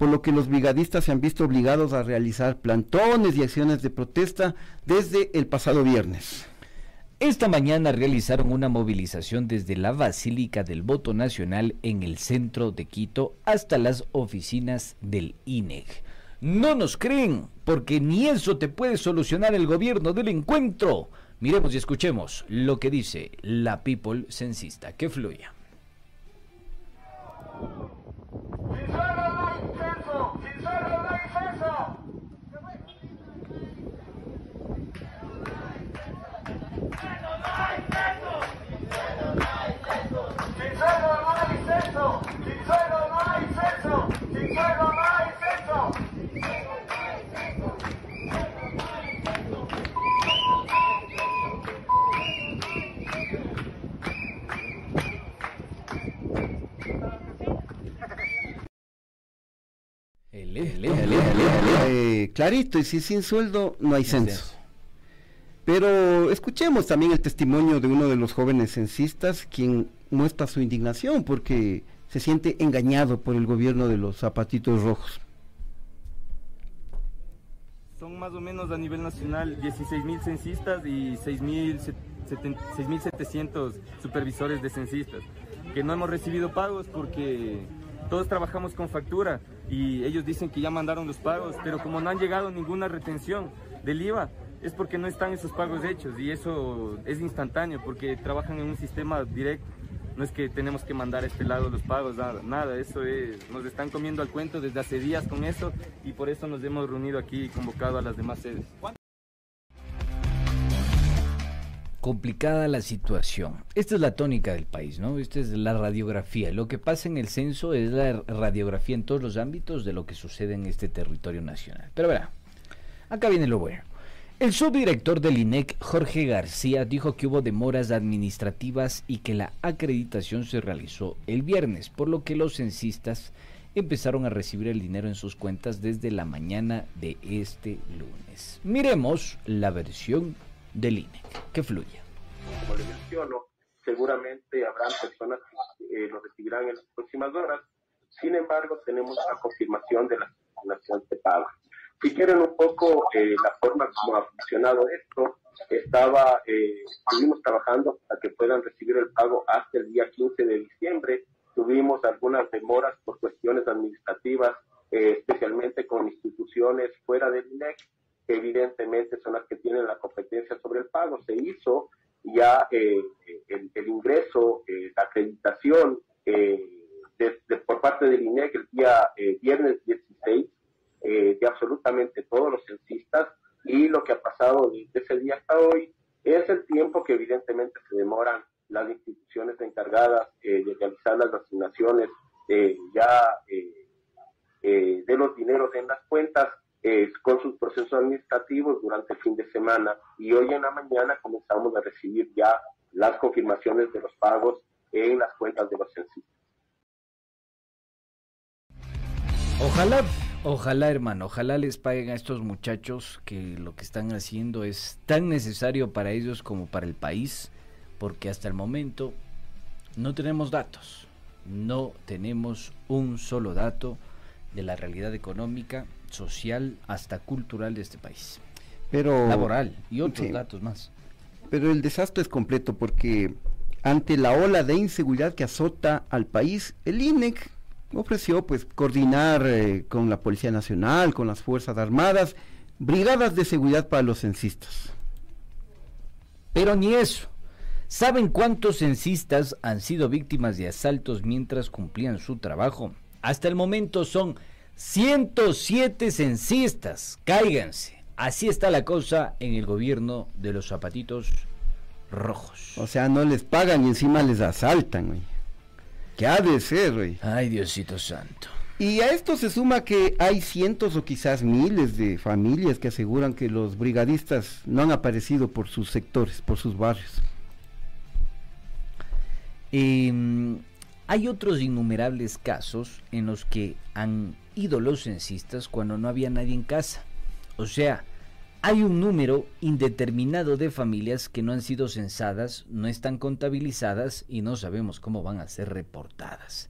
por lo que los brigadistas se han visto obligados a realizar plantones y acciones de protesta desde el pasado viernes. Esta mañana realizaron una movilización desde la Basílica del Voto Nacional en el centro de Quito hasta las oficinas del INEG. No nos creen, porque ni eso te puede solucionar el gobierno del encuentro. Miremos y escuchemos lo que dice la people censista. Que fluya. Clarito, y si sin sueldo no hay censo. Pero escuchemos también el testimonio de uno de los jóvenes censistas, quien muestra su indignación porque se siente engañado por el gobierno de los zapatitos rojos. Son más o menos a nivel nacional 16 mil censistas y 6.700 supervisores de censistas, que no hemos recibido pagos porque todos trabajamos con factura y ellos dicen que ya mandaron los pagos, pero como no han llegado ninguna retención del IVA, es porque no están esos pagos hechos y eso es instantáneo porque trabajan en un sistema directo. No es que tenemos que mandar a este lado los pagos, nada, nada, eso es, nos están comiendo al cuento desde hace días con eso y por eso nos hemos reunido aquí y convocado a las demás sedes. complicada la situación. Esta es la tónica del país, ¿no? Esta es la radiografía. Lo que pasa en el censo es la radiografía en todos los ámbitos de lo que sucede en este territorio nacional. Pero verá, acá viene lo bueno. El subdirector del INEC, Jorge García, dijo que hubo demoras administrativas y que la acreditación se realizó el viernes, por lo que los censistas empezaron a recibir el dinero en sus cuentas desde la mañana de este lunes. Miremos la versión del INEC. Que fluya. como le menciono, seguramente habrán personas que eh, lo recibirán en las próximas horas. Sin embargo, tenemos la confirmación de la asignación de pago. Si quieren un poco eh, la forma como ha funcionado esto, estaba, eh, estuvimos trabajando para que puedan recibir el pago hasta el día 15 de diciembre. Tuvimos algunas demoras por cuestiones administrativas, eh, especialmente con instituciones fuera del INEC, que evidentemente son las que tienen la competencia sobre el pago. Se hizo ya eh, el, ingreso, la acreditación de- por parte del INEC el día viernes 16 eh, de absolutamente todos los censistas y lo que ha pasado desde ese día hasta hoy es el tiempo que evidentemente se demoran las instituciones encargadas eh, de realizar las asignaciones eh, ya eh, eh, de los dineros en las cuentas eh, con sus procesos administrativos durante el fin de semana y hoy en la mañana comenzamos a recibir ya las confirmaciones de los pagos en las cuentas de los censistas. Ojalá, ojalá hermano, ojalá les paguen a estos muchachos que lo que están haciendo es tan necesario para ellos como para el país, porque hasta el momento no tenemos datos, no tenemos un solo dato de la realidad económica, social, hasta cultural de este país. Pero, Laboral y otros sí. datos más. Pero el desastre es completo porque ante la ola de inseguridad que azota al país, el INEC ofreció pues coordinar eh, con la Policía Nacional, con las Fuerzas Armadas, brigadas de seguridad para los censistas. Pero ni eso. ¿Saben cuántos censistas han sido víctimas de asaltos mientras cumplían su trabajo? Hasta el momento son 107 censistas. Cáiganse. Así está la cosa en el gobierno de los zapatitos rojos. O sea, no les pagan y encima les asaltan, güey. ¿Qué ha de ser, güey? Ay, Diosito Santo. Y a esto se suma que hay cientos o quizás miles de familias que aseguran que los brigadistas no han aparecido por sus sectores, por sus barrios. Eh, hay otros innumerables casos en los que han ido los censistas cuando no había nadie en casa. O sea, hay un número indeterminado de familias que no han sido censadas, no están contabilizadas y no sabemos cómo van a ser reportadas.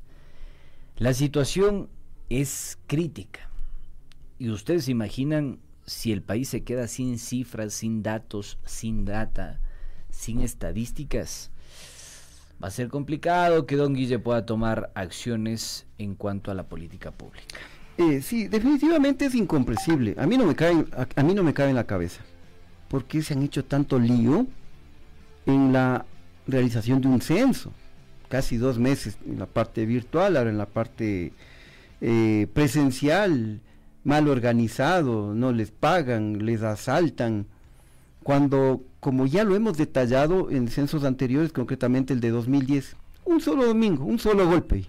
La situación es crítica. Y ustedes se imaginan si el país se queda sin cifras, sin datos, sin data, sin estadísticas. Va a ser complicado que don Guille pueda tomar acciones en cuanto a la política pública. Eh, sí, definitivamente es incomprensible. A mí no me cae, a, mí no me cabe en la cabeza. ¿Por qué se han hecho tanto lío en la realización de un censo? Casi dos meses en la parte virtual, ahora en la parte eh, presencial, mal organizado, no les pagan, les asaltan. Cuando, como ya lo hemos detallado en censos anteriores, concretamente el de 2010, un solo domingo, un solo golpe.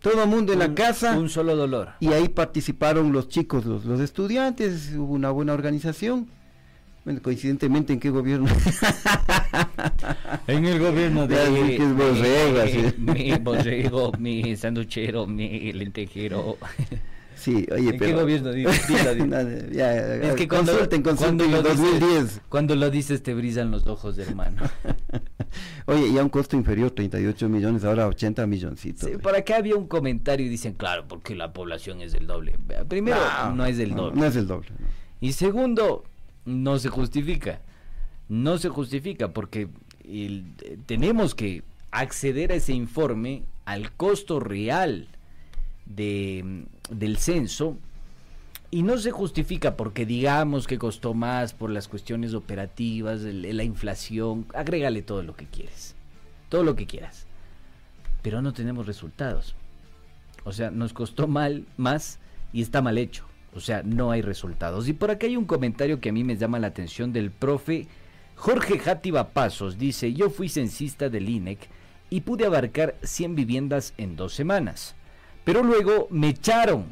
Todo el mundo en la casa. Un solo dolor. Y ahí participaron los chicos, los, los estudiantes, hubo una buena organización. Bueno, coincidentemente, ¿en qué gobierno? En el gobierno de... Es borrego, mi- así. Mi borrego, mi sanduchero, mi lentejero. Sí, oye, ¿En pero... qué gobierno? No, ya, Es que cuando, consulten, consulten, cuando lo en 2010. Dices, cuando lo dices te brillan los ojos, hermano. Oye, ya un costo inferior, 38 millones, ahora 80 milloncitos. Sí, por acá había un comentario y dicen, claro, porque la población es del doble. Primero, no, No, es no, doble. no es del doble. Y segundo, no se justifica. No se justifica porque el- eh, tenemos que acceder a ese informe al costo real de, del censo y no se justifica porque digamos que costó más por las cuestiones operativas, la inflación, agrégale todo lo que quieres, todo lo que quieras, pero no tenemos resultados. O sea, nos costó mal, más y está mal hecho. O sea, no hay resultados. Y por acá hay un comentario que a mí me llama la atención del profe Jorge Játiva Pasos. Dice, yo fui censista del INEC y pude abarcar 100 viviendas en dos semanas. Pero luego me echaron,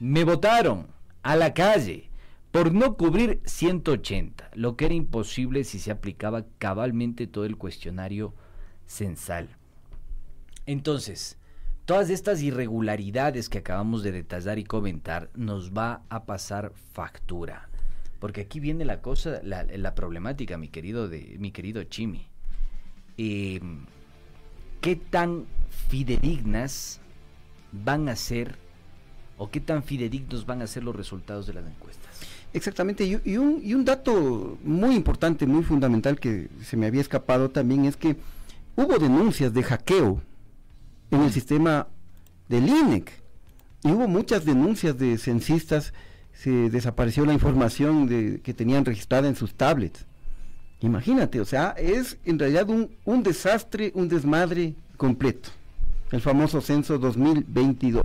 me votaron a la calle por no cubrir 180, lo que era imposible si se aplicaba cabalmente todo el cuestionario censal. Entonces, todas estas irregularidades que acabamos de detallar y comentar nos va a pasar factura. Porque aquí viene la cosa, la, problemática, mi querido, mi querido Chimi. Eh, ¿Qué tan fidedignas van a ser o qué tan fidedignos van a ser los resultados de las encuestas? Exactamente, y, y un, y un dato muy importante, muy fundamental que se me había escapado también es que hubo denuncias de hackeo en el sistema del INEC y hubo muchas denuncias de censistas, se desapareció la información de, que tenían registrada en sus tablets. Imagínate, o sea, es en realidad un, un desastre, un desmadre completo. El famoso censo 2022.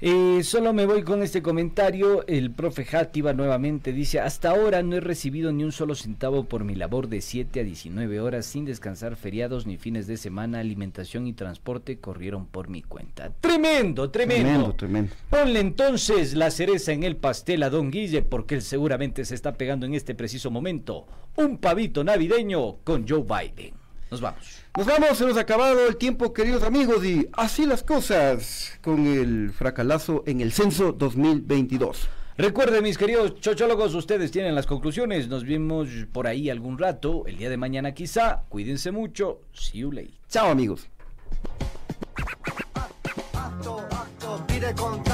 Eh, solo me voy con este comentario. El profe Játiva nuevamente dice, hasta ahora no he recibido ni un solo centavo por mi labor de 7 a 19 horas sin descansar feriados ni fines de semana. Alimentación y transporte corrieron por mi cuenta. Tremendo, tremendo. Tremendo, tremendo. Ponle entonces la cereza en el pastel a don Guille porque él seguramente se está pegando en este preciso momento un pavito navideño con Joe Biden. Nos vamos. Nos vamos, se nos ha acabado el tiempo, queridos amigos, y así las cosas con el fracalazo en el censo 2022. Recuerden, mis queridos chochólogos, ustedes tienen las conclusiones. Nos vemos por ahí algún rato, el día de mañana quizá. Cuídense mucho. See you later. Chao, amigos. acto, acto.